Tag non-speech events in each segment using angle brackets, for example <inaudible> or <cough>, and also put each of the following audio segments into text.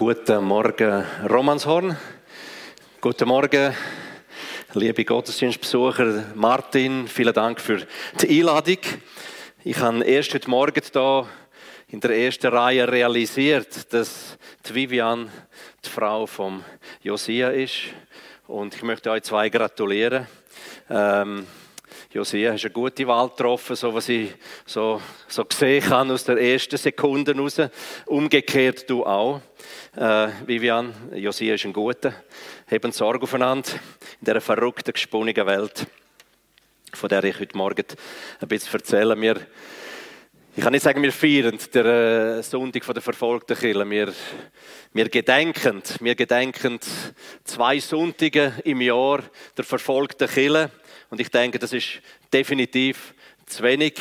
Guten Morgen, Romanshorn. Guten Morgen, liebe Gottesdienstbesucher. Martin, vielen Dank für die Einladung. Ich habe erst heute Morgen hier in der ersten Reihe realisiert, dass die Vivian die Frau von Josia ist. Und ich möchte euch zwei gratulieren. Ähm, Josia, hast eine gute Wahl getroffen, so was ich so, so gesehen habe aus der ersten Sekunde raus. Umgekehrt du auch. Äh, Vivian, Josia ist ein guter. Haben Sorge aufeinander in dieser verrückten, gesponnen Welt, von der ich heute Morgen ein bisschen erzähle. Wir, ich kann nicht sagen, wir feiern den äh, Sonntag der verfolgten Kirche. Wir, wir gedenken, wir gedenken zwei Sonntage im Jahr der verfolgten Kirche. Und ich denke, das ist definitiv zu wenig.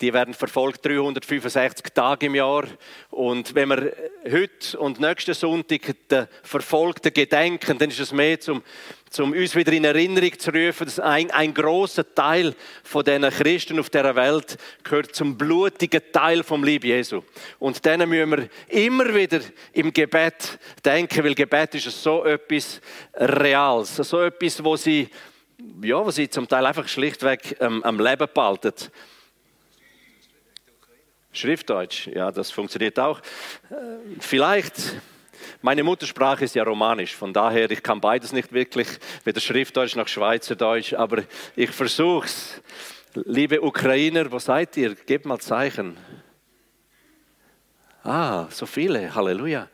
Die werden verfolgt 365 Tage im Jahr. Und wenn wir heute und nächsten Sonntag den Verfolgten gedenken, dann ist es mehr zum, zum uns wieder in Erinnerung zu rufen, dass ein, ein großer Teil von diesen Christen auf dieser Welt gehört zum blutigen Teil vom Lieb Jesu. Und denen müssen wir immer wieder im Gebet denken, weil Gebet ist so etwas Reales, so etwas, wo sie ja, was sie zum Teil einfach schlichtweg ähm, am Leben behalten. Schriftdeutsch, ja, das funktioniert auch. Äh, vielleicht, meine Muttersprache ist ja romanisch, von daher, ich kann beides nicht wirklich, weder Schriftdeutsch noch Schweizerdeutsch, aber ich versuche es. Liebe Ukrainer, wo seid ihr? Gebt mal Zeichen. Ah, so viele, Halleluja.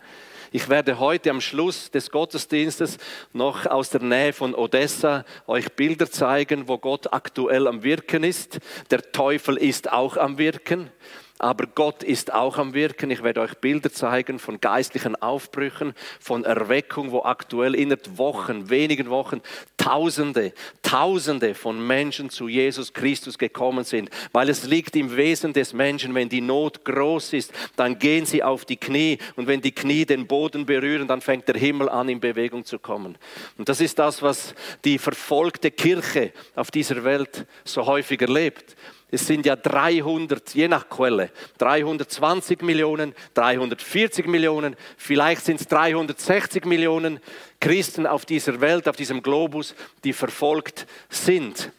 Ich werde heute am Schluss des Gottesdienstes noch aus der Nähe von Odessa euch Bilder zeigen, wo Gott aktuell am Wirken ist. Der Teufel ist auch am Wirken. Aber Gott ist auch am Wirken. Ich werde euch Bilder zeigen von geistlichen Aufbrüchen, von Erweckung, wo aktuell innerhalb Wochen, wenigen Wochen, Tausende, Tausende von Menschen zu Jesus Christus gekommen sind. Weil es liegt im Wesen des Menschen, wenn die Not groß ist, dann gehen sie auf die Knie. Und wenn die Knie den Boden berühren, dann fängt der Himmel an, in Bewegung zu kommen. Und das ist das, was die verfolgte Kirche auf dieser Welt so häufig erlebt. Es sind ja 300, je nach Quelle, 320 Millionen, 340 Millionen, vielleicht sind es 360 Millionen Christen auf dieser Welt, auf diesem Globus, die verfolgt sind.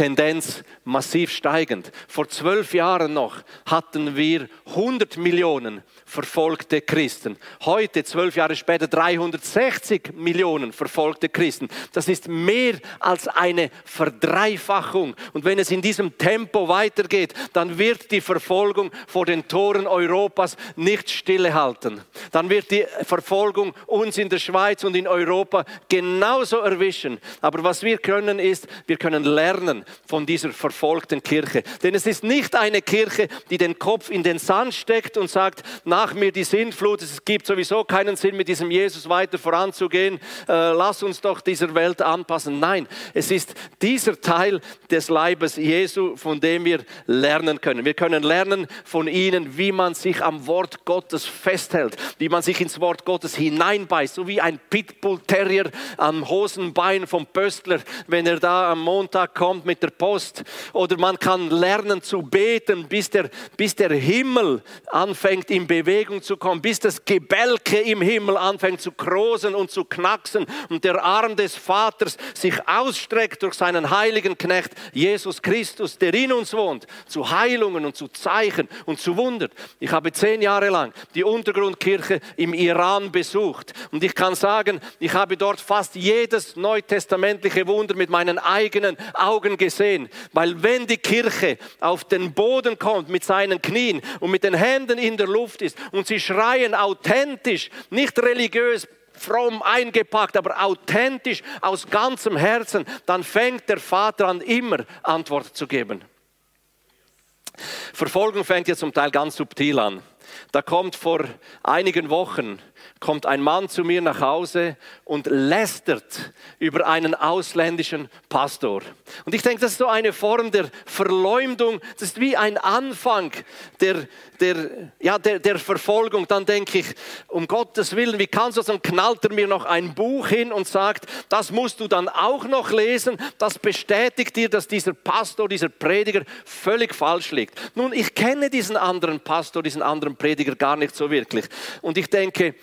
Tendenz massiv steigend. Vor zwölf Jahren noch hatten wir 100 Millionen verfolgte Christen. Heute, zwölf Jahre später, 360 Millionen verfolgte Christen. Das ist mehr als eine Verdreifachung. Und wenn es in diesem Tempo weitergeht, dann wird die Verfolgung vor den Toren Europas nicht stillehalten. Dann wird die Verfolgung uns in der Schweiz und in Europa genauso erwischen. Aber was wir können ist, wir können lernen von dieser verfolgten Kirche. Denn es ist nicht eine Kirche, die den Kopf in den Sand steckt und sagt, na, nach mir die Sintflut, es gibt sowieso keinen Sinn, mit diesem Jesus weiter voranzugehen, äh, lass uns doch dieser Welt anpassen. Nein, es ist dieser Teil des Leibes Jesu, von dem wir lernen können. Wir können lernen von ihnen, wie man sich am Wort Gottes festhält, wie man sich ins Wort Gottes hineinbeißt, so wie ein Pitbull-Terrier am Hosenbein vom Pöstler, wenn er da am Montag kommt mit der Post. Oder man kann lernen zu beten, bis der, bis der Himmel anfängt in Bewegung zu kommen, bis das Gebälke im Himmel anfängt zu krosen und zu knacksen und der Arm des Vaters sich ausstreckt durch seinen heiligen Knecht Jesus Christus, der in uns wohnt, zu Heilungen und zu Zeichen und zu Wundern. Ich habe zehn Jahre lang die Untergrundkirche im Iran besucht und ich kann sagen, ich habe dort fast jedes neutestamentliche Wunder mit meinen eigenen Augen gesehen, weil wenn die Kirche auf den Boden kommt mit seinen Knien und mit den Händen in der Luft ist und sie schreien authentisch, nicht religiös, fromm eingepackt, aber authentisch aus ganzem Herzen, dann fängt der Vater an, immer Antwort zu geben. Verfolgung fängt ja zum Teil ganz subtil an. Da kommt vor einigen Wochen kommt ein Mann zu mir nach Hause und lästert über einen ausländischen Pastor. Und ich denke, das ist so eine Form der Verleumdung, das ist wie ein Anfang der, der, ja, der, der Verfolgung. Dann denke ich, um Gottes Willen, wie kannst du das? Dann knallt er mir noch ein Buch hin und sagt, das musst du dann auch noch lesen. Das bestätigt dir, dass dieser Pastor, dieser Prediger völlig falsch liegt. Nun, ich kenne diesen anderen Pastor, diesen anderen Prediger gar nicht so wirklich. Und ich denke,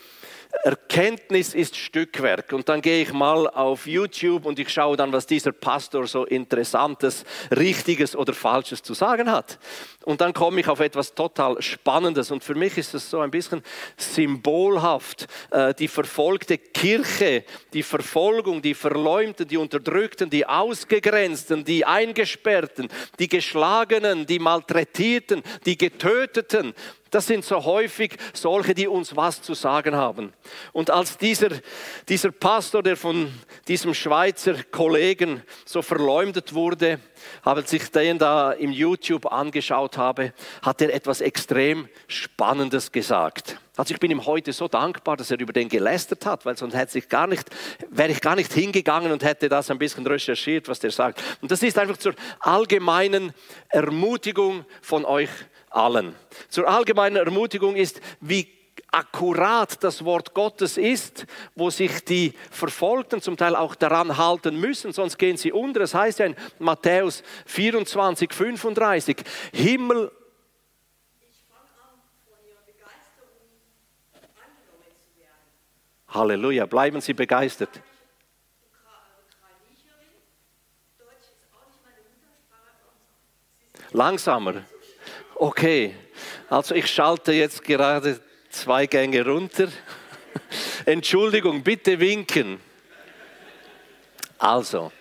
Erkenntnis ist Stückwerk. Und dann gehe ich mal auf YouTube und ich schaue dann, was dieser Pastor so Interessantes, Richtiges oder Falsches zu sagen hat. Und dann komme ich auf etwas total Spannendes. Und für mich ist es so ein bisschen symbolhaft. Äh, die verfolgte Kirche, die Verfolgung, die Verleumten, die Unterdrückten, die Ausgegrenzten, die Eingesperrten, die Geschlagenen, die Malträtierten, die Getöteten, das sind so häufig solche, die uns was zu sagen haben. Und als dieser, dieser Pastor, der von diesem Schweizer Kollegen so verleumdet wurde, habe sich den da im YouTube angeschaut habe, hat er etwas extrem Spannendes gesagt. Also ich bin ihm heute so dankbar, dass er über den gelästert hat, weil sonst hätte ich gar nicht, wäre ich gar nicht hingegangen und hätte das ein bisschen recherchiert, was der sagt. Und das ist einfach zur allgemeinen Ermutigung von euch allen. Zur allgemeinen Ermutigung ist, wie akkurat das Wort Gottes ist, wo sich die Verfolgten zum Teil auch daran halten müssen, sonst gehen sie unter. Es heißt ja in Matthäus 24, 35, Himmel Halleluja, bleiben Sie begeistert. Langsamer. Okay, also ich schalte jetzt gerade zwei Gänge runter. <laughs> Entschuldigung, bitte winken. Also,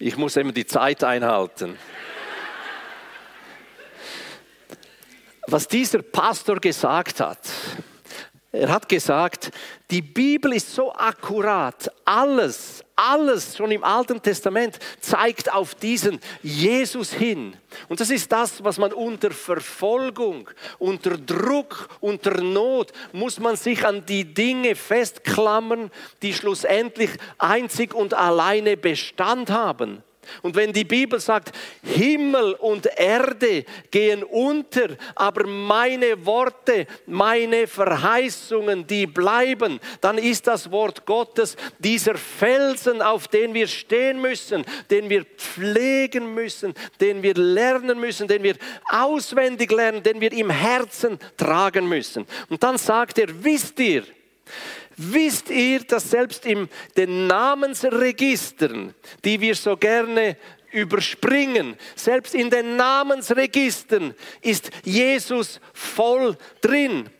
ich muss immer die Zeit einhalten. Was dieser Pastor gesagt hat, er hat gesagt, die Bibel ist so akkurat, alles, alles schon im Alten Testament zeigt auf diesen Jesus hin. Und das ist das, was man unter Verfolgung, unter Druck, unter Not, muss man sich an die Dinge festklammern, die schlussendlich einzig und alleine Bestand haben. Und wenn die Bibel sagt, Himmel und Erde gehen unter, aber meine Worte, meine Verheißungen, die bleiben, dann ist das Wort Gottes dieser Felsen, auf den wir stehen müssen, den wir pflegen müssen, den wir lernen müssen, den wir auswendig lernen, den wir im Herzen tragen müssen. Und dann sagt er, wisst ihr, Wisst ihr, dass selbst in den Namensregistern, die wir so gerne überspringen, selbst in den Namensregistern ist Jesus voll drin.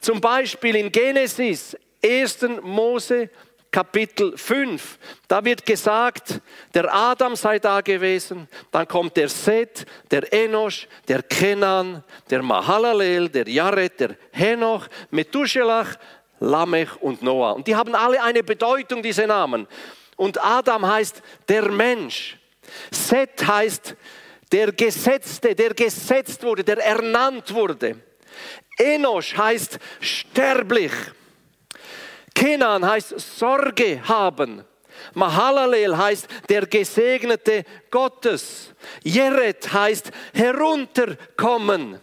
Zum Beispiel in Genesis, 1. Mose, Kapitel 5. Da wird gesagt, der Adam sei da gewesen, dann kommt der Seth, der Enosch, der Kenan, der Mahalalel, der Jared, der Henoch, Methuselach, Lamech und Noah. Und die haben alle eine Bedeutung, diese Namen. Und Adam heißt der Mensch. Seth heißt der Gesetzte, der gesetzt wurde, der ernannt wurde. Enosch heißt sterblich. Kenan heißt Sorge haben. Mahalalel heißt der Gesegnete Gottes. Jeret heißt herunterkommen.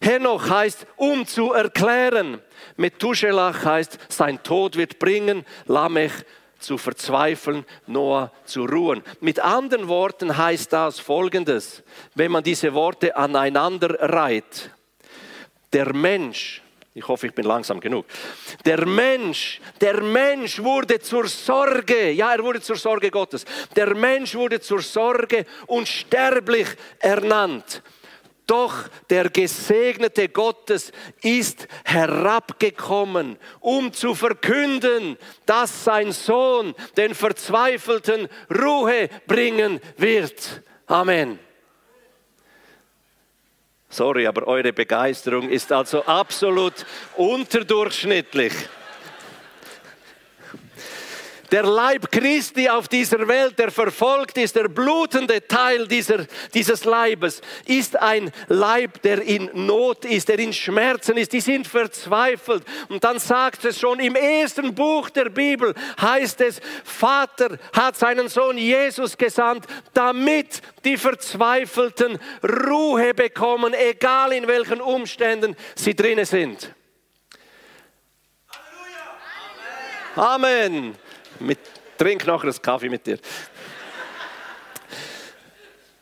Henoch heißt um zu erklären. Methuselach heißt, sein Tod wird bringen, Lamech zu verzweifeln, Noah zu ruhen. Mit anderen Worten heißt das folgendes, wenn man diese Worte aneinander reiht. Der Mensch, ich hoffe, ich bin langsam genug. Der Mensch, der Mensch wurde zur Sorge, ja, er wurde zur Sorge Gottes. Der Mensch wurde zur Sorge und sterblich ernannt. Doch der Gesegnete Gottes ist herabgekommen, um zu verkünden, dass sein Sohn den Verzweifelten Ruhe bringen wird. Amen. Sorry, aber eure Begeisterung ist also absolut unterdurchschnittlich. Der Leib Christi auf dieser Welt, der verfolgt ist, der blutende Teil dieser, dieses Leibes, ist ein Leib, der in Not ist, der in Schmerzen ist. Die sind verzweifelt. Und dann sagt es schon im ersten Buch der Bibel, heißt es, Vater hat seinen Sohn Jesus gesandt, damit die Verzweifelten Ruhe bekommen, egal in welchen Umständen sie drinnen sind. Amen. Mit, trink noch einen Kaffee mit dir.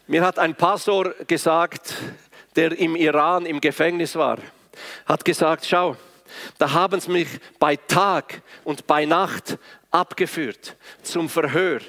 Mir hat ein Pastor gesagt, der im Iran im Gefängnis war, hat gesagt, schau, Da haben sie mich bei Tag und bei Nacht abgeführt zum Verhör.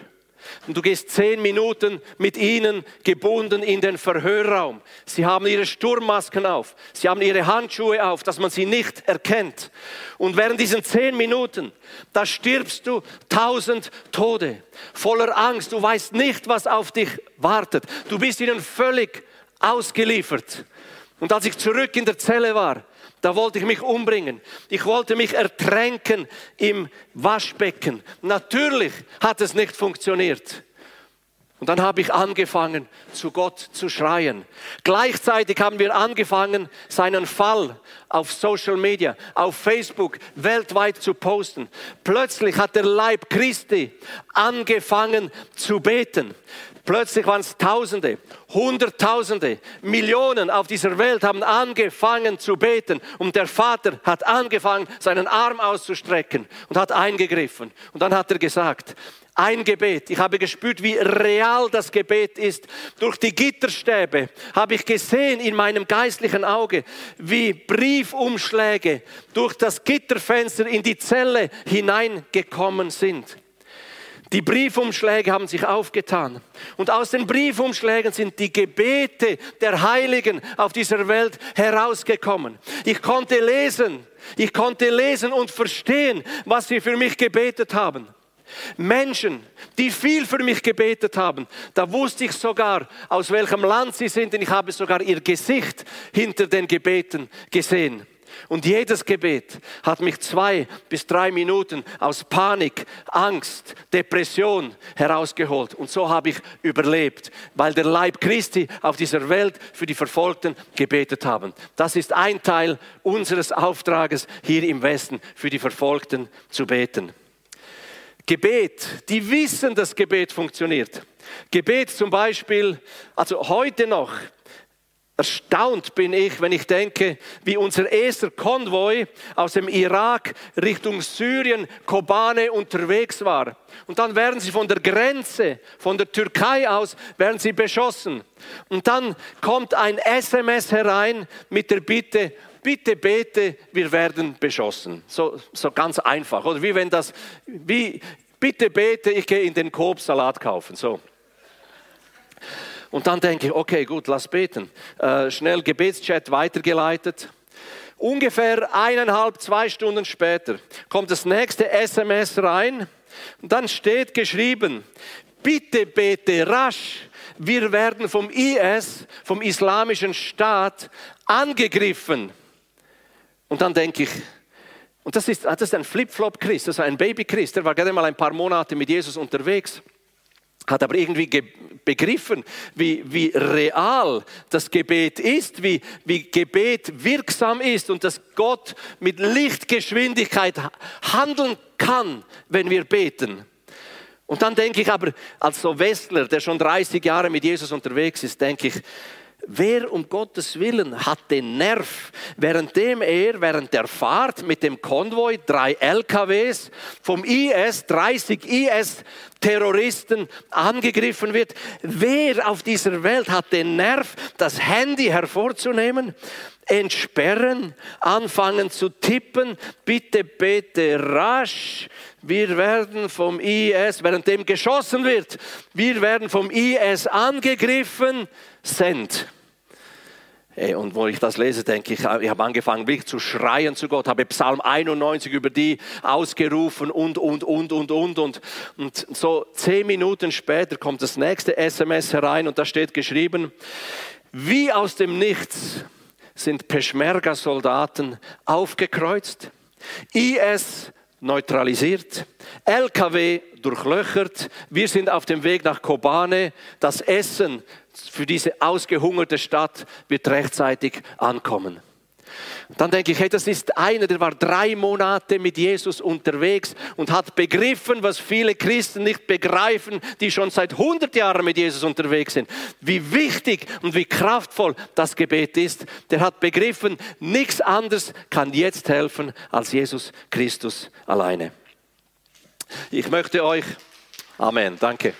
Und du gehst zehn Minuten mit ihnen gebunden in den Verhörraum. Sie haben ihre Sturmmasken auf. Sie haben ihre Handschuhe auf, dass man sie nicht erkennt. Und während diesen zehn Minuten, da stirbst du tausend Tode. Voller Angst. Du weißt nicht, was auf dich wartet. Du bist ihnen völlig ausgeliefert. Und als ich zurück in der Zelle war, da wollte ich mich umbringen. Ich wollte mich ertränken im Waschbecken. Natürlich hat es nicht funktioniert. Und dann habe ich angefangen, zu Gott zu schreien. Gleichzeitig haben wir angefangen, seinen Fall auf Social Media, auf Facebook, weltweit zu posten. Plötzlich hat der Leib Christi angefangen zu beten. Plötzlich waren es Tausende, Hunderttausende, Millionen auf dieser Welt haben angefangen zu beten und der Vater hat angefangen, seinen Arm auszustrecken und hat eingegriffen. Und dann hat er gesagt, ein Gebet. Ich habe gespürt, wie real das Gebet ist. Durch die Gitterstäbe habe ich gesehen in meinem geistlichen Auge, wie Briefumschläge durch das Gitterfenster in die Zelle hineingekommen sind. Die Briefumschläge haben sich aufgetan. Und aus den Briefumschlägen sind die Gebete der Heiligen auf dieser Welt herausgekommen. Ich konnte lesen, ich konnte lesen und verstehen, was sie für mich gebetet haben. Menschen, die viel für mich gebetet haben, da wusste ich sogar, aus welchem Land sie sind, denn ich habe sogar ihr Gesicht hinter den Gebeten gesehen. Und jedes Gebet hat mich zwei bis drei Minuten aus Panik, Angst, Depression herausgeholt. Und so habe ich überlebt, weil der Leib Christi auf dieser Welt für die Verfolgten gebetet haben. Das ist ein Teil unseres Auftrages hier im Westen, für die Verfolgten zu beten. Gebet, die wissen, dass Gebet funktioniert. Gebet zum Beispiel, also heute noch, Erstaunt bin ich, wenn ich denke, wie unser erster Konvoi aus dem Irak Richtung Syrien, Kobane unterwegs war. Und dann werden sie von der Grenze, von der Türkei aus, werden sie beschossen. Und dann kommt ein SMS herein mit der Bitte, bitte bete, wir werden beschossen. So, so ganz einfach. Oder wie wenn das, wie, bitte bete, ich gehe in den Coop Salat kaufen. So. Und dann denke ich, okay, gut, lass beten. Äh, schnell Gebetschat weitergeleitet. Ungefähr eineinhalb, zwei Stunden später kommt das nächste SMS rein. Und dann steht geschrieben, bitte bete rasch. Wir werden vom IS, vom Islamischen Staat, angegriffen. Und dann denke ich, und das ist, das ist ein Flip-Flop-Christ, das ist ein Baby-Christ, der war gerade mal ein paar Monate mit Jesus unterwegs hat aber irgendwie begriffen, wie, wie real das Gebet ist, wie, wie Gebet wirksam ist und dass Gott mit Lichtgeschwindigkeit handeln kann, wenn wir beten. Und dann denke ich aber, als so Westler, der schon 30 Jahre mit Jesus unterwegs ist, denke ich, Wer um Gottes Willen hat den Nerv, währenddem er während der Fahrt mit dem Konvoi drei LKWs vom IS, 30 IS-Terroristen angegriffen wird? Wer auf dieser Welt hat den Nerv, das Handy hervorzunehmen, entsperren, anfangen zu tippen, bitte bete rasch, wir werden vom IS, währenddem geschossen wird, wir werden vom IS angegriffen, send. Und wo ich das lese, denke ich, ich habe angefangen, wirklich zu schreien zu Gott, habe Psalm 91 über die ausgerufen und, und, und, und, und, und. Und so zehn Minuten später kommt das nächste SMS herein und da steht geschrieben, wie aus dem Nichts sind Peschmerga-Soldaten aufgekreuzt, IS neutralisiert, LKW durchlöchert, wir sind auf dem Weg nach Kobane, das Essen für diese ausgehungerte Stadt wird rechtzeitig ankommen. Dann denke ich, hey, das ist einer, der war drei Monate mit Jesus unterwegs und hat begriffen, was viele Christen nicht begreifen, die schon seit 100 Jahren mit Jesus unterwegs sind. Wie wichtig und wie kraftvoll das Gebet ist. Der hat begriffen, nichts anderes kann jetzt helfen als Jesus Christus alleine. Ich möchte euch, Amen, danke.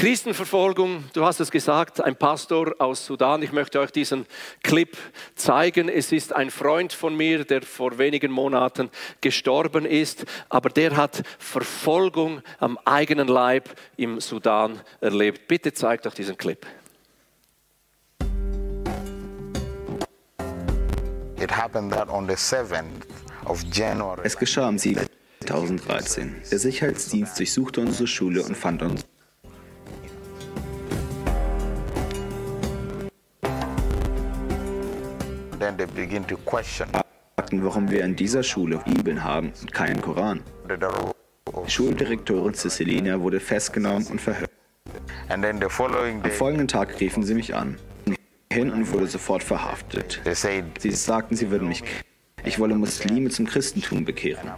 Christenverfolgung, du hast es gesagt, ein Pastor aus Sudan. Ich möchte euch diesen Clip zeigen. Es ist ein Freund von mir, der vor wenigen Monaten gestorben ist, aber der hat Verfolgung am eigenen Leib im Sudan erlebt. Bitte zeigt doch diesen Clip. Es geschah am 7. 2013. Der Sicherheitsdienst durchsuchte unsere Schule und fand uns fragten, warum wir in dieser Schule Bibeln haben und keinen Koran. Die Schuldirektorin Cecilina wurde festgenommen und verhört. Am folgenden Tag riefen sie mich an hin und wurde sofort verhaftet. Sie sagten, sie würden mich ich wolle Muslime zum Christentum bekehren.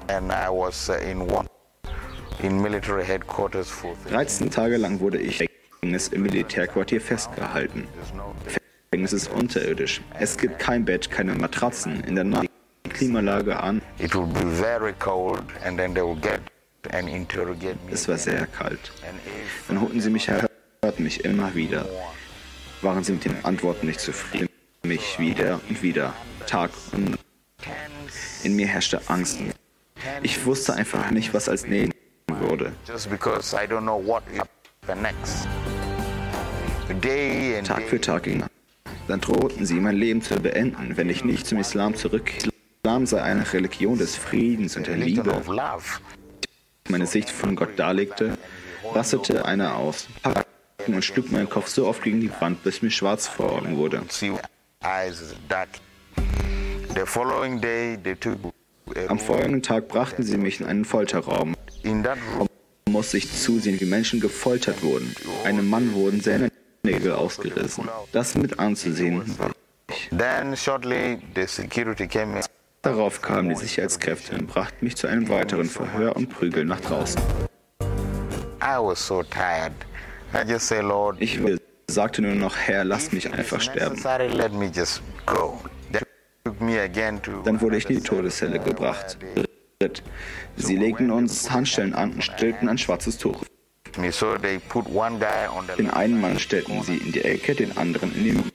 13 uh, Tage lang wurde ich im Militärquartier festgehalten. Gefängnis ist unterirdisch. Es gibt kein Bett, keine Matratzen. In der Nacht die Klimaanlage an. Es war sehr kalt. Dann holten sie mich her, hörten mich immer wieder. Waren sie mit den Antworten nicht zufrieden? Mich wieder und wieder, Tag und Nacht. In mir herrschte Angst. Ich wusste einfach nicht, was als nächstes würde. Tag für Tag ging. Dann drohten sie, mein Leben zu beenden, wenn ich nicht zum Islam zurückkehre. Islam sei eine Religion des Friedens und der Liebe. Meine Sicht von Gott darlegte, rastete einer aus, packte und schlug meinen Kopf so oft gegen die Wand, bis mir schwarz vor Augen wurde. Am folgenden Tag brachten sie mich in einen Folterraum. Da musste ich zusehen, wie Menschen gefoltert wurden. Einem Mann wurden Nägel ausgerissen. Das mit anzusehen war. Darauf kamen die Sicherheitskräfte und brachten mich zu einem weiteren Verhör und Prügel nach draußen. Ich sagte nur noch, Herr, lass mich einfach sterben. Dann wurde ich in die Todeszelle gebracht. Sie legten uns Handschellen an und stellten ein schwarzes Tuch. Den einen Mann stellten sie in die Ecke, den anderen in die Mitte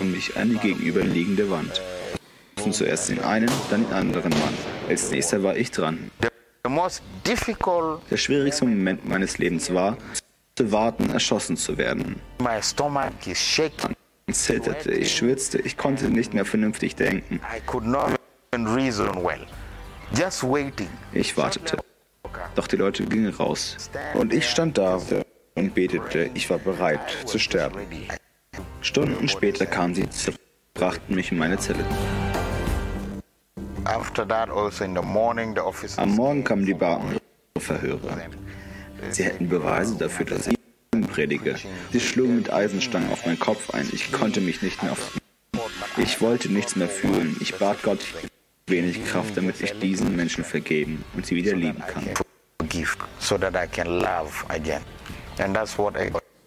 und mich an die gegenüberliegende Wand. Zuerst den einen, dann den anderen Mann. Als nächster war ich dran. Der schwierigste Moment meines Lebens war, zu warten, erschossen zu werden zitterte, ich schwitzte, ich konnte nicht mehr vernünftig denken. Ich wartete. Doch die Leute gingen raus. Und ich stand da und betete, ich war bereit zu sterben. Stunden später kamen sie zurück, brachten mich in meine Zelle. Also Am Morgen kamen die Beamten Verhörer. Sie hätten Beweise dafür, dass ich predige. Sie schlugen mit Eisenstangen auf meinen Kopf ein. Ich konnte mich nicht mehr auf. Ich wollte nichts mehr fühlen. Ich bat Gott wenig Kraft, damit ich diesen Menschen vergeben und sie wieder lieben kann.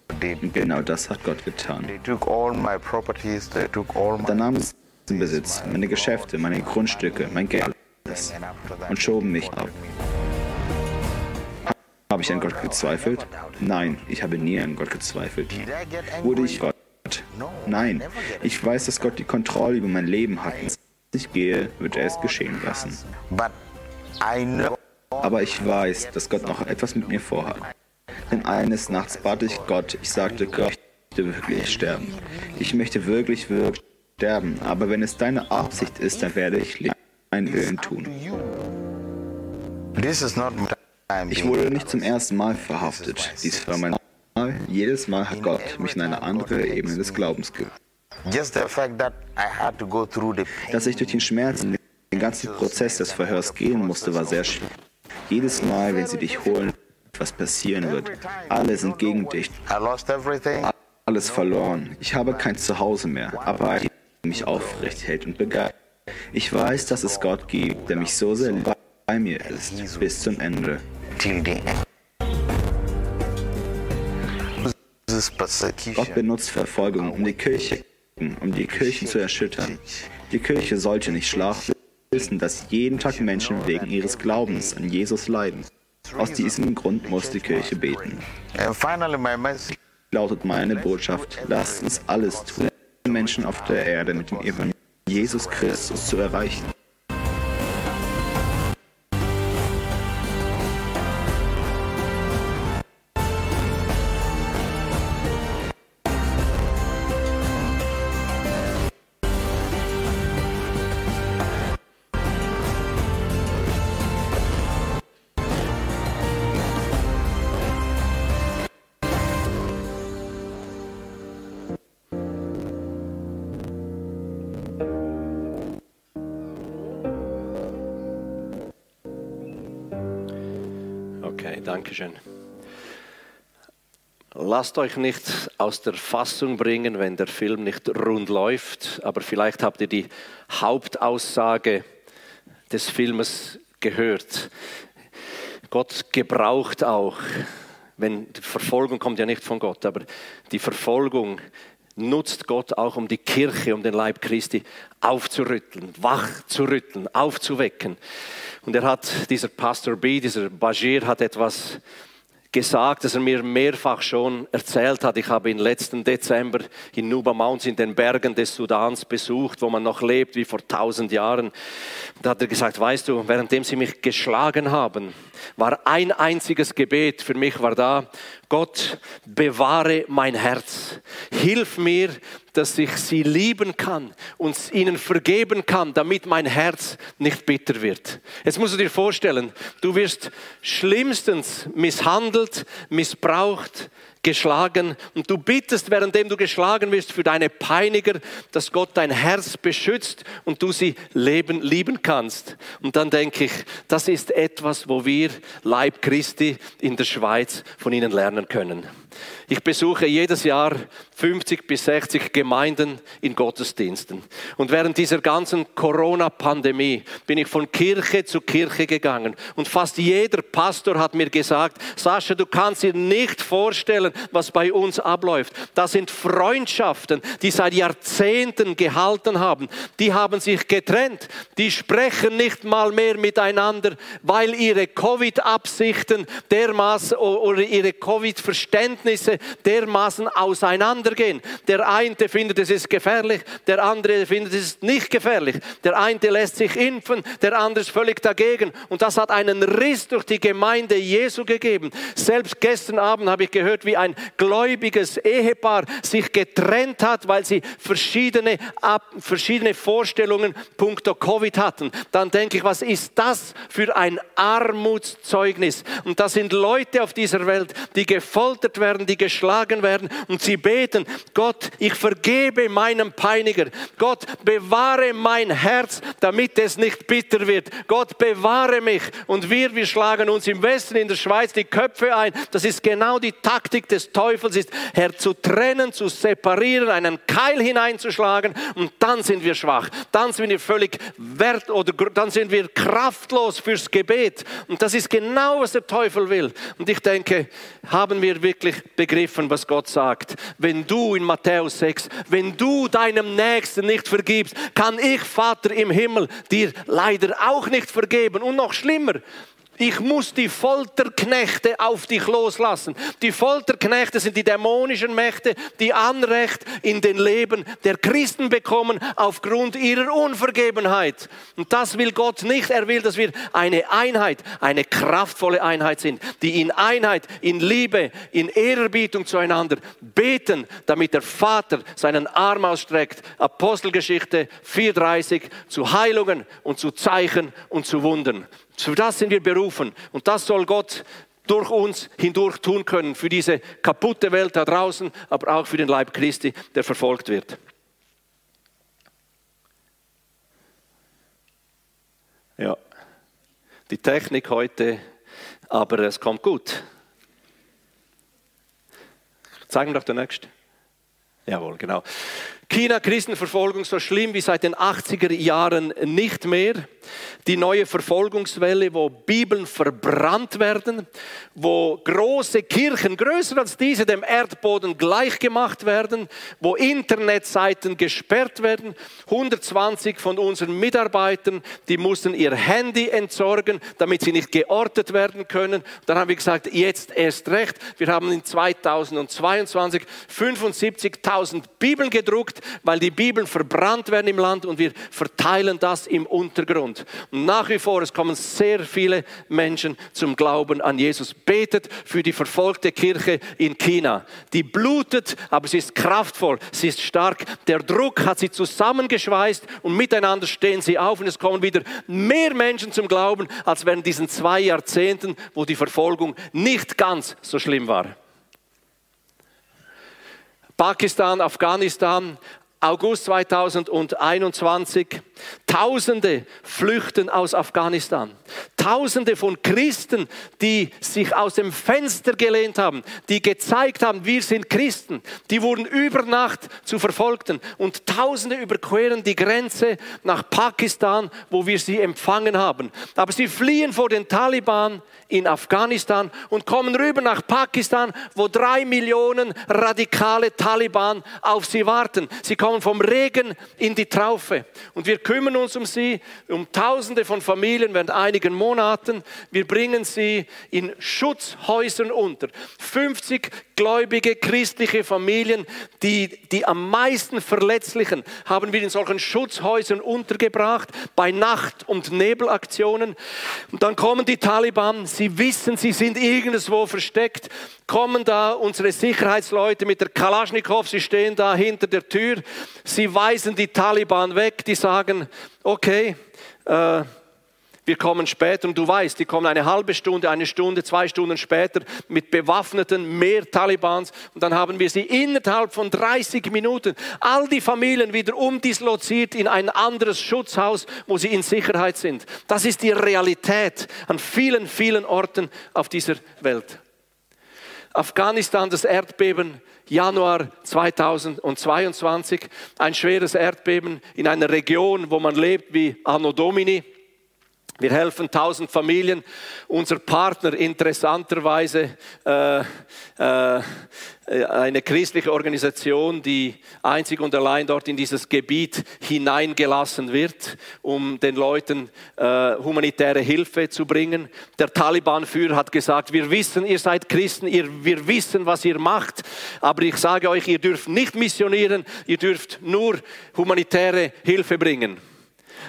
Und genau das hat Gott getan. Da nahmen sie den Besitz, meine Geschäfte, meine Grundstücke, mein Geld und schoben mich ab. Habe ich an Gott gezweifelt? Nein, ich habe nie an Gott gezweifelt. Wurde ich Gott? Nein, ich weiß, dass Gott die Kontrolle über mein Leben hat. Ich gehe, wird er es geschehen lassen. Aber ich weiß, dass Gott noch etwas mit mir vorhat. Denn eines Nachts bat ich Gott, ich sagte, Gott, ich möchte wirklich sterben. Ich möchte wirklich, wirklich sterben. Aber wenn es deine Absicht ist, dann werde ich meinen Willen tun. Ich wurde nicht zum ersten Mal verhaftet. Dies war mein Mal. Jedes Mal hat Gott mich in eine andere Ebene des Glaubens geführt. Dass ich durch den Schmerz und den ganzen Prozess des Verhörs gehen musste, war sehr schwierig. Jedes Mal, wenn sie dich holen, was passieren wird. Alle sind gegen dich. Alles verloren. Ich habe kein Zuhause mehr, aber er mich aufrecht hält und begeistert. Ich weiß, dass es Gott gibt, der mich so sehr bei mir ist, bis zum Ende. Gott benutzt Verfolgung, um die Kirche, um die Kirchen zu erschüttern. Die Kirche sollte nicht schlafen, wissen, dass jeden Tag Menschen wegen ihres Glaubens an Jesus leiden. Aus diesem Grund muss die Kirche beten. Lautet meine Botschaft, lasst uns alles tun, Menschen auf der Erde mit dem Evangelium Jesus Christus zu erreichen. Dankeschön. Lasst euch nicht aus der Fassung bringen, wenn der Film nicht rund läuft, aber vielleicht habt ihr die Hauptaussage des Filmes gehört. Gott gebraucht auch, wenn die Verfolgung kommt ja nicht von Gott, aber die Verfolgung nutzt Gott auch, um die Kirche, um den Leib Christi aufzurütteln, wach zu rütteln, aufzuwecken. Und er hat, dieser Pastor B, dieser Bashir hat etwas gesagt, das er mir mehrfach schon erzählt hat. Ich habe ihn letzten Dezember in Nuba Mountains in den Bergen des Sudans besucht, wo man noch lebt wie vor tausend Jahren. Da hat er gesagt, weißt du, währenddem sie mich geschlagen haben, war ein einziges Gebet für mich war da, Gott, bewahre mein Herz. Hilf mir, dass ich sie lieben kann und ihnen vergeben kann, damit mein Herz nicht bitter wird. Jetzt musst du dir vorstellen, du wirst schlimmstens misshandelt, missbraucht, geschlagen und du bittest, währenddem du geschlagen wirst, für deine Peiniger, dass Gott dein Herz beschützt und du sie leben, lieben kannst. Und dann denke ich, das ist etwas, wo wir Leib Christi in der Schweiz von ihnen lernen können. Ich besuche jedes Jahr 50 bis 60 Gemeinden in Gottesdiensten. Und während dieser ganzen Corona-Pandemie bin ich von Kirche zu Kirche gegangen. Und fast jeder Pastor hat mir gesagt, Sascha, du kannst dir nicht vorstellen, was bei uns abläuft. Das sind Freundschaften, die seit Jahrzehnten gehalten haben. Die haben sich getrennt. Die sprechen nicht mal mehr miteinander, weil ihre Covid-Absichten dermaßen oder ihre Covid-Verständnisse dermaßen auseinandergehen. Der eine findet, es ist gefährlich, der andere findet, es ist nicht gefährlich. Der eine lässt sich impfen, der andere ist völlig dagegen. Und das hat einen Riss durch die Gemeinde Jesu gegeben. Selbst gestern Abend habe ich gehört, wie ein gläubiges Ehepaar sich getrennt hat, weil sie verschiedene, verschiedene Vorstellungen punkto Covid hatten. Dann denke ich, was ist das für ein Armutszeugnis? Und das sind Leute auf dieser Welt, die gefoltert werden, die geschlagen werden und sie beten, Gott, ich vergebe meinem Peiniger. Gott, bewahre mein Herz, damit es nicht bitter wird. Gott, bewahre mich. Und wir, wir schlagen uns im Westen in der Schweiz die Köpfe ein. Das ist genau die Taktik des Teufels, ist, Herr, zu trennen, zu separieren, einen Keil hineinzuschlagen und dann sind wir schwach. Dann sind wir völlig wert oder dann sind wir kraftlos fürs Gebet. Und das ist genau, was der Teufel will. Und ich denke, haben wir wirklich begriffen, was Gott sagt. Wenn du in Matthäus 6, wenn du deinem Nächsten nicht vergibst, kann ich, Vater im Himmel, dir leider auch nicht vergeben. Und noch schlimmer, ich muss die Folterknechte auf dich loslassen. Die Folterknechte sind die dämonischen Mächte, die Anrecht in den Leben der Christen bekommen aufgrund ihrer Unvergebenheit. Und das will Gott nicht. Er will, dass wir eine Einheit, eine kraftvolle Einheit sind, die in Einheit, in Liebe, in Ehrerbietung zueinander beten, damit der Vater seinen Arm ausstreckt. Apostelgeschichte 4.30 zu Heilungen und zu Zeichen und zu Wundern. Für das sind wir berufen. Und das soll Gott durch uns hindurch tun können, für diese kaputte Welt da draußen, aber auch für den Leib Christi, der verfolgt wird. Ja, die Technik heute, aber es kommt gut. Zeigen wir doch den nächsten. Jawohl, genau. China Christenverfolgung so schlimm wie seit den 80er Jahren nicht mehr. die neue Verfolgungswelle, wo Bibeln verbrannt werden, wo große Kirchen, größer als diese, dem Erdboden gleichgemacht werden, wo Internetseiten gesperrt werden. 120 von unseren Mitarbeitern, die mussten ihr Handy entsorgen, damit sie nicht geortet werden können. Dann haben wir gesagt, jetzt erst recht. Wir haben in 2022 75.000 Bibeln gedruckt, weil die Bibeln verbrannt werden im Land und wir verteilen das im Untergrund. Und nach wie vor, es kommen sehr viele Menschen zum Glauben an Jesus. Betet für die verfolgte Kirche in China. Die blutet, aber sie ist kraftvoll, sie ist stark. Der Druck hat sie zusammengeschweißt und miteinander stehen sie auf und es kommen wieder mehr Menschen zum Glauben, als während diesen zwei Jahrzehnten, wo die Verfolgung nicht ganz so schlimm war. Pakistan, Afghanistan, August 2021. Tausende flüchten aus Afghanistan. Tausende von Christen, die sich aus dem Fenster gelehnt haben, die gezeigt haben, wir sind Christen, die wurden über Nacht zu Verfolgten. Und Tausende überqueren die Grenze nach Pakistan, wo wir sie empfangen haben. Aber sie fliehen vor den Taliban in Afghanistan und kommen rüber nach Pakistan, wo drei Millionen radikale Taliban auf sie warten. Sie kommen vom Regen in die Traufe. Und wir kümmern uns um sie, um Tausende von Familien während einigen Monaten. Wir bringen sie in Schutzhäusern unter. 50 gläubige christliche Familien, die, die am meisten Verletzlichen, haben wir in solchen Schutzhäusern untergebracht, bei Nacht- und Nebelaktionen. Und dann kommen die Taliban, sie wissen, sie sind irgendwo versteckt, kommen da unsere Sicherheitsleute mit der Kalaschnikow, sie stehen da hinter der Tür, sie weisen die Taliban weg, die sagen, okay, äh, wir kommen später und du weißt, die kommen eine halbe Stunde, eine Stunde, zwei Stunden später mit bewaffneten mehr Talibans und dann haben wir sie innerhalb von 30 Minuten all die Familien wieder umdisloziert in ein anderes Schutzhaus, wo sie in Sicherheit sind. Das ist die Realität an vielen, vielen Orten auf dieser Welt. Afghanistan, das Erdbeben, Januar 2022, ein schweres Erdbeben in einer Region, wo man lebt wie Anno Domini. Wir helfen 1000 Familien. Unser Partner interessanterweise äh, äh, eine christliche Organisation, die einzig und allein dort in dieses Gebiet hineingelassen wird, um den Leuten äh, humanitäre Hilfe zu bringen. Der Taliban-Führer hat gesagt, wir wissen, ihr seid Christen, ihr, wir wissen, was ihr macht, aber ich sage euch, ihr dürft nicht missionieren, ihr dürft nur humanitäre Hilfe bringen.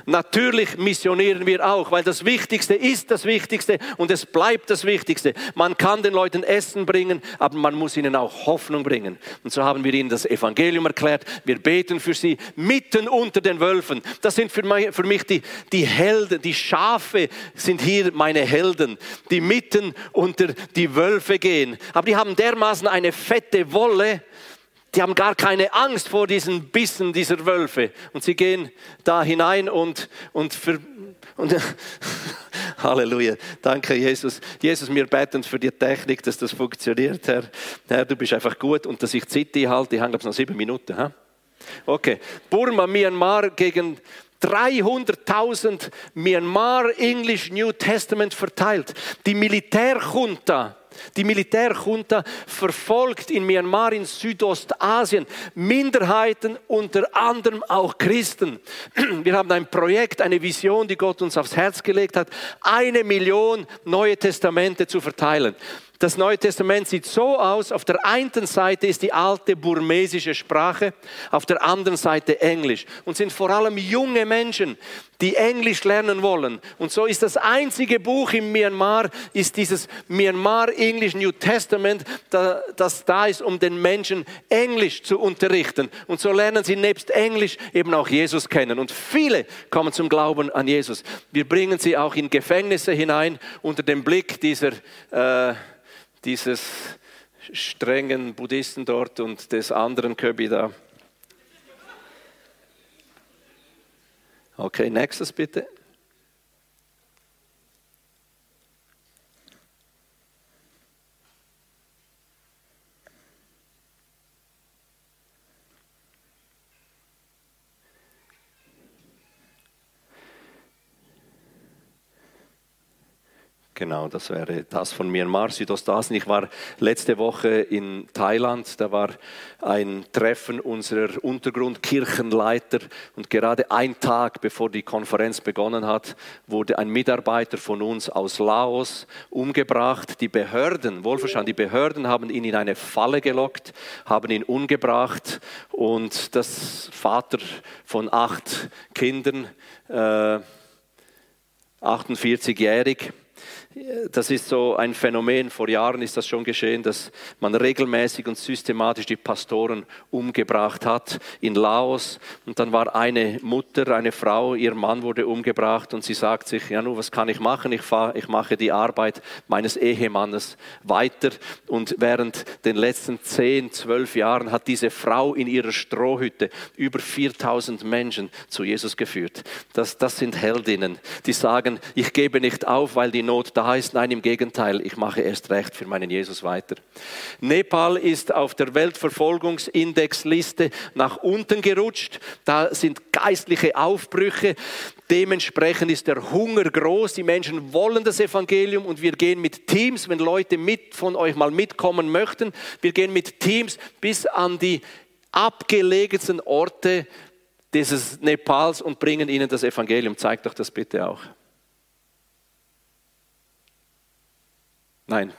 Natürlich missionieren wir auch, weil das Wichtigste ist das Wichtigste und es bleibt das Wichtigste. Man kann den Leuten Essen bringen, aber man muss ihnen auch Hoffnung bringen. Und so haben wir ihnen das Evangelium erklärt. Wir beten für sie mitten unter den Wölfen. Das sind für mich die, die Helden, die Schafe sind hier meine Helden, die mitten unter die Wölfe gehen. Aber die haben dermaßen eine fette Wolle, die haben gar keine Angst vor diesen Bissen dieser Wölfe. Und sie gehen da hinein und, und, für, und <laughs> Halleluja. Danke, Jesus. Jesus, wir beten für die Technik, dass das funktioniert, Herr. Herr, du bist einfach gut und dass ich City halte. Ich habe, noch sieben Minuten. He? Okay. Burma, Myanmar gegen 300.000 Myanmar English New Testament verteilt. Die Militärjunta die Militärjunta verfolgt in Myanmar, in Südostasien, Minderheiten, unter anderem auch Christen. Wir haben ein Projekt, eine Vision, die Gott uns aufs Herz gelegt hat, eine Million neue Testamente zu verteilen. Das Neue Testament sieht so aus, auf der einen Seite ist die alte burmesische Sprache, auf der anderen Seite Englisch. Und sind vor allem junge Menschen, die Englisch lernen wollen. Und so ist das einzige Buch in Myanmar, ist dieses Myanmar English New Testament, das da ist, um den Menschen Englisch zu unterrichten. Und so lernen sie nebst Englisch eben auch Jesus kennen. Und viele kommen zum Glauben an Jesus. Wir bringen sie auch in Gefängnisse hinein unter dem Blick dieser äh, dieses strengen Buddhisten dort und des anderen Köbi da. Okay, nächstes bitte. Genau, das wäre das von Myanmar, Südostasien. Ich war letzte Woche in Thailand, da war ein Treffen unserer Untergrundkirchenleiter und gerade ein Tag bevor die Konferenz begonnen hat, wurde ein Mitarbeiter von uns aus Laos umgebracht. Die Behörden, wohlverstanden, die Behörden haben ihn in eine Falle gelockt, haben ihn umgebracht und das Vater von acht Kindern, äh, 48-jährig, das ist so ein Phänomen. Vor Jahren ist das schon geschehen, dass man regelmäßig und systematisch die Pastoren umgebracht hat in Laos. Und dann war eine Mutter, eine Frau, ihr Mann wurde umgebracht und sie sagt sich, ja, nun, was kann ich machen? Ich, fahr, ich mache die Arbeit meines Ehemannes weiter. Und während den letzten zehn, zwölf Jahren hat diese Frau in ihrer Strohhütte über 4000 Menschen zu Jesus geführt. Das, das sind Heldinnen, die sagen, ich gebe nicht auf, weil die Not da heißt, nein, im Gegenteil, ich mache erst recht für meinen Jesus weiter. Nepal ist auf der Weltverfolgungsindexliste nach unten gerutscht. Da sind geistliche Aufbrüche. Dementsprechend ist der Hunger groß. Die Menschen wollen das Evangelium und wir gehen mit Teams, wenn Leute mit von euch mal mitkommen möchten, wir gehen mit Teams bis an die abgelegensten Orte dieses Nepals und bringen ihnen das Evangelium. Zeigt doch das bitte auch. Nein.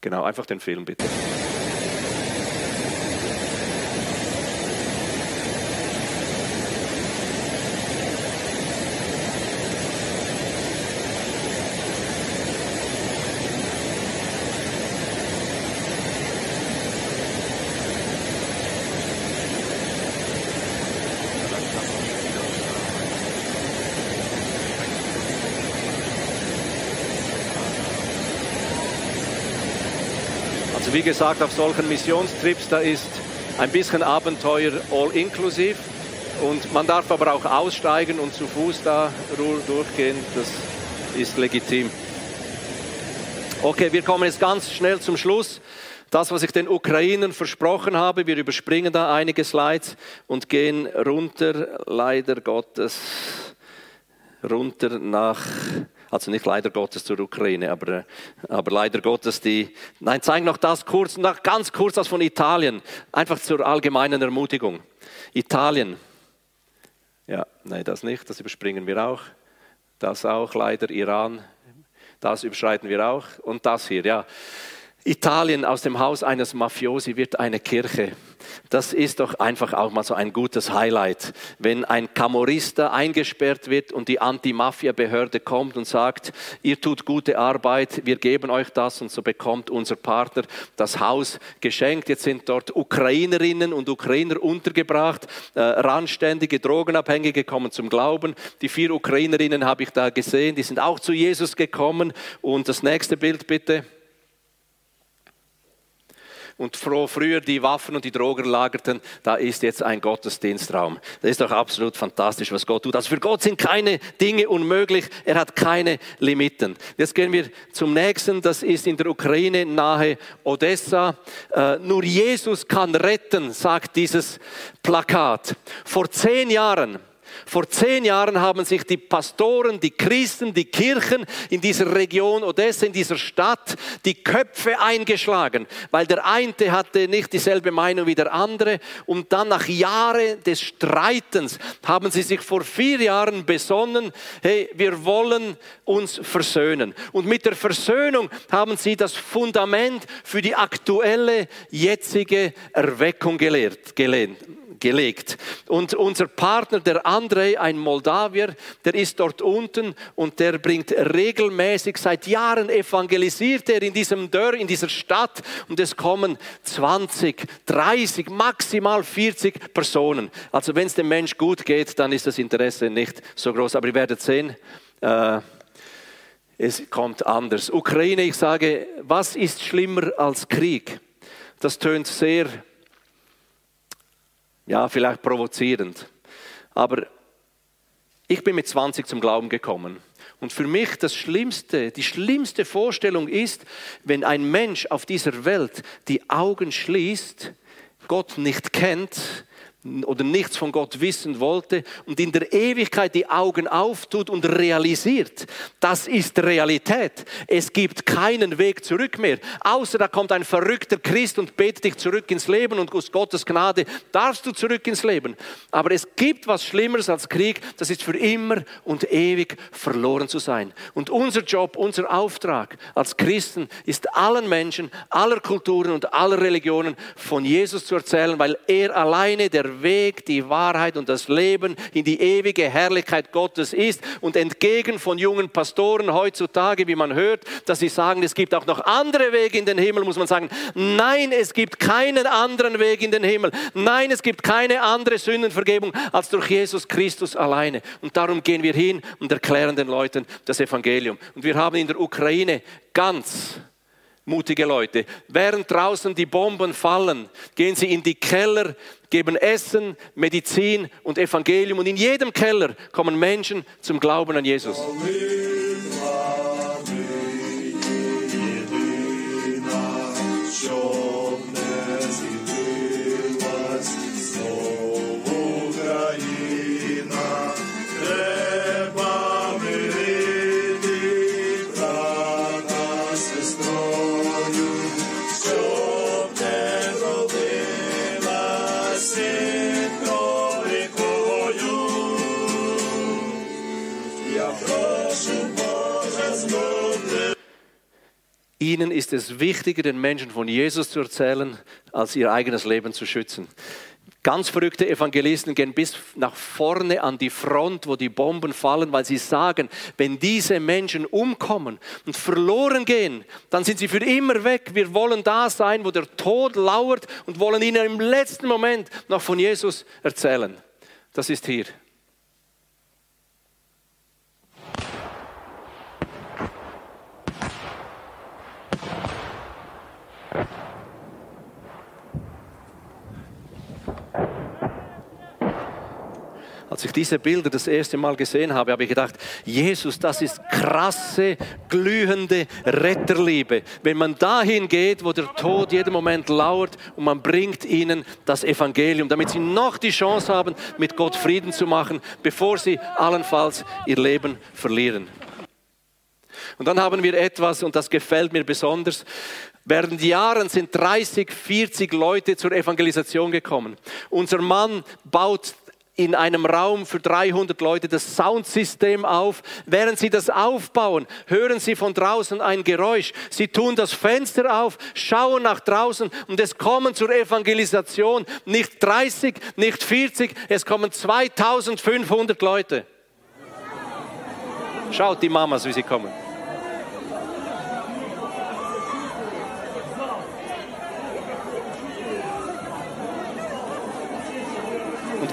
Genau, einfach den Film bitte. Wie gesagt, auf solchen Missionstrips, da ist ein bisschen Abenteuer all inklusiv. Und man darf aber auch aussteigen und zu Fuß da durchgehen. Das ist legitim. Okay, wir kommen jetzt ganz schnell zum Schluss. Das, was ich den Ukrainern versprochen habe, wir überspringen da einige Slides und gehen runter, leider Gottes, runter nach also nicht leider Gottes zur Ukraine, aber, aber leider Gottes die, nein, zeig noch das kurz, noch ganz kurz das von Italien, einfach zur allgemeinen Ermutigung. Italien, ja, nein, das nicht, das überspringen wir auch. Das auch, leider Iran, das überschreiten wir auch. Und das hier, ja. Italien aus dem Haus eines Mafiosi wird eine Kirche. Das ist doch einfach auch mal so ein gutes Highlight, wenn ein Camorista eingesperrt wird und die Anti-Mafia-Behörde kommt und sagt, ihr tut gute Arbeit, wir geben euch das und so bekommt unser Partner das Haus geschenkt. Jetzt sind dort Ukrainerinnen und Ukrainer untergebracht, äh, randständige Drogenabhängige kommen zum Glauben. Die vier Ukrainerinnen habe ich da gesehen, die sind auch zu Jesus gekommen. Und das nächste Bild bitte und früher die Waffen und die Drogen lagerten, da ist jetzt ein Gottesdienstraum. Das ist doch absolut fantastisch, was Gott tut. Also für Gott sind keine Dinge unmöglich. Er hat keine Limiten. Jetzt gehen wir zum nächsten. Das ist in der Ukraine nahe Odessa. Äh, nur Jesus kann retten, sagt dieses Plakat. Vor zehn Jahren vor zehn Jahren haben sich die Pastoren, die Christen, die Kirchen in dieser Region Odessa, in dieser Stadt, die Köpfe eingeschlagen, weil der eine hatte nicht dieselbe Meinung wie der andere. Und dann nach Jahren des Streitens haben sie sich vor vier Jahren besonnen, hey, wir wollen uns versöhnen. Und mit der Versöhnung haben sie das Fundament für die aktuelle, jetzige Erweckung gelehrt, gelehnt gelegt. Und unser Partner, der Andrei, ein Moldawier, der ist dort unten und der bringt regelmäßig, seit Jahren evangelisiert er in diesem Dörr, in dieser Stadt und es kommen 20, 30, maximal 40 Personen. Also wenn es dem Mensch gut geht, dann ist das Interesse nicht so groß. Aber ihr werdet sehen, äh, es kommt anders. Ukraine, ich sage, was ist schlimmer als Krieg? Das tönt sehr ja, vielleicht provozierend. Aber ich bin mit 20 zum Glauben gekommen. Und für mich das Schlimmste, die schlimmste Vorstellung ist, wenn ein Mensch auf dieser Welt die Augen schließt, Gott nicht kennt, oder nichts von Gott wissen wollte und in der Ewigkeit die Augen auftut und realisiert, das ist Realität. Es gibt keinen Weg zurück mehr, außer da kommt ein verrückter Christ und betet dich zurück ins Leben und aus Gottes Gnade darfst du zurück ins Leben. Aber es gibt was Schlimmeres als Krieg, das ist für immer und ewig verloren zu sein. Und unser Job, unser Auftrag als Christen ist allen Menschen, aller Kulturen und aller Religionen von Jesus zu erzählen, weil er alleine der Weg, die Wahrheit und das Leben in die ewige Herrlichkeit Gottes ist. Und entgegen von jungen Pastoren heutzutage, wie man hört, dass sie sagen, es gibt auch noch andere Wege in den Himmel, muss man sagen, nein, es gibt keinen anderen Weg in den Himmel. Nein, es gibt keine andere Sündenvergebung als durch Jesus Christus alleine. Und darum gehen wir hin und erklären den Leuten das Evangelium. Und wir haben in der Ukraine ganz mutige Leute. Während draußen die Bomben fallen, gehen sie in die Keller, geben Essen, Medizin und Evangelium. Und in jedem Keller kommen Menschen zum Glauben an Jesus. Ihnen ist es wichtiger, den Menschen von Jesus zu erzählen, als ihr eigenes Leben zu schützen. Ganz verrückte Evangelisten gehen bis nach vorne an die Front, wo die Bomben fallen, weil sie sagen, wenn diese Menschen umkommen und verloren gehen, dann sind sie für immer weg. Wir wollen da sein, wo der Tod lauert und wollen ihnen im letzten Moment noch von Jesus erzählen. Das ist hier. Als ich diese Bilder das erste Mal gesehen habe, habe ich gedacht, Jesus, das ist krasse, glühende Retterliebe. Wenn man dahin geht, wo der Tod jeden Moment lauert und man bringt ihnen das Evangelium, damit sie noch die Chance haben, mit Gott Frieden zu machen, bevor sie allenfalls ihr Leben verlieren. Und dann haben wir etwas, und das gefällt mir besonders, Während Jahren sind 30, 40 Leute zur Evangelisation gekommen. Unser Mann baut in einem Raum für 300 Leute das Soundsystem auf. Während sie das aufbauen, hören sie von draußen ein Geräusch. Sie tun das Fenster auf, schauen nach draußen und es kommen zur Evangelisation nicht 30, nicht 40, es kommen 2500 Leute. Schaut die Mamas, wie sie kommen.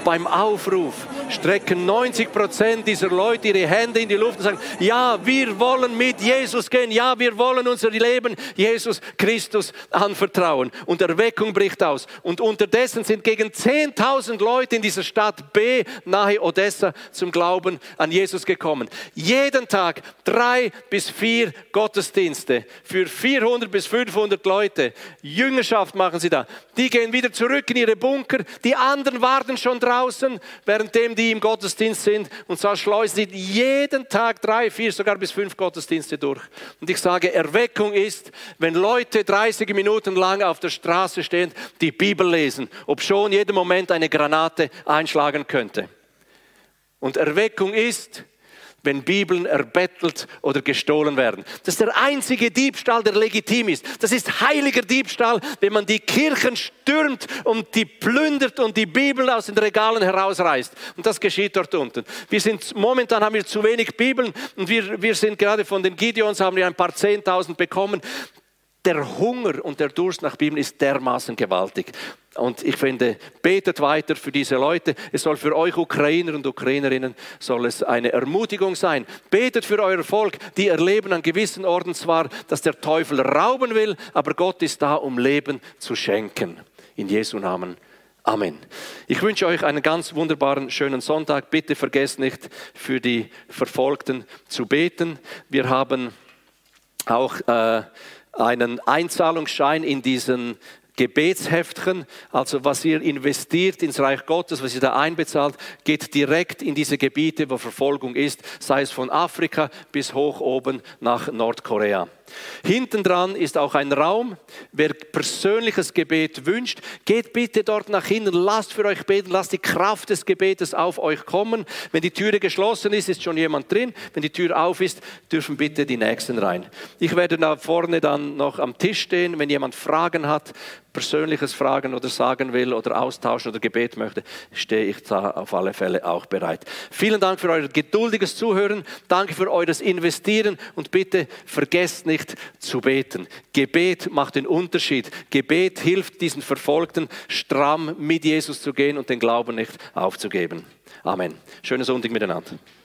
Beim Aufruf strecken 90 Prozent dieser Leute ihre Hände in die Luft und sagen, ja, wir wollen mit Jesus gehen, ja, wir wollen unser Leben Jesus Christus anvertrauen. Und Erweckung bricht aus. Und unterdessen sind gegen 10.000 Leute in dieser Stadt B nahe Odessa zum Glauben an Jesus gekommen. Jeden Tag drei bis vier Gottesdienste für 400 bis 500 Leute. Jüngerschaft machen sie da. Die gehen wieder zurück in ihre Bunker. Die anderen warten schon draußen, währenddem die im Gottesdienst sind. Und so schleusen sie jeden Tag drei, vier, sogar bis fünf Gottesdienste durch. Und ich sage, Erweckung ist, wenn Leute 30 Minuten lang auf der Straße stehen, die Bibel lesen, ob schon jeden Moment eine Granate einschlagen könnte. Und Erweckung ist, wenn Bibeln erbettelt oder gestohlen werden. Das ist der einzige Diebstahl, der legitim ist. Das ist heiliger Diebstahl, wenn man die Kirchen stürmt und die plündert und die Bibeln aus den Regalen herausreißt. Und das geschieht dort unten. Wir sind, momentan haben wir zu wenig Bibeln und wir, wir sind gerade von den Gideons haben wir ein paar Zehntausend bekommen der Hunger und der Durst nach Bibeln ist dermaßen gewaltig. Und ich finde, betet weiter für diese Leute. Es soll für euch Ukrainer und Ukrainerinnen soll es eine Ermutigung sein. Betet für euer Volk, die erleben an gewissen Orten zwar, dass der Teufel rauben will, aber Gott ist da, um Leben zu schenken. In Jesu Namen. Amen. Ich wünsche euch einen ganz wunderbaren, schönen Sonntag. Bitte vergesst nicht, für die Verfolgten zu beten. Wir haben auch äh, einen Einzahlungsschein in diesen Gebetsheftchen, also was ihr investiert ins Reich Gottes, was ihr da einbezahlt, geht direkt in diese Gebiete, wo Verfolgung ist, sei es von Afrika bis hoch oben nach Nordkorea. Hinten dran ist auch ein Raum. Wer persönliches Gebet wünscht, geht bitte dort nach hinten, lasst für euch beten, lasst die Kraft des Gebetes auf euch kommen. Wenn die Türe geschlossen ist, ist schon jemand drin. Wenn die Tür auf ist, dürfen bitte die Nächsten rein. Ich werde da vorne dann noch am Tisch stehen. Wenn jemand Fragen hat, persönliches Fragen oder sagen will oder austauschen oder Gebet möchte, stehe ich da auf alle Fälle auch bereit. Vielen Dank für euer geduldiges Zuhören. Danke für eures Investieren und bitte vergesst nicht zu beten. Gebet macht den Unterschied. Gebet hilft diesen Verfolgten stramm mit Jesus zu gehen und den Glauben nicht aufzugeben. Amen. Schönen Sonntag miteinander.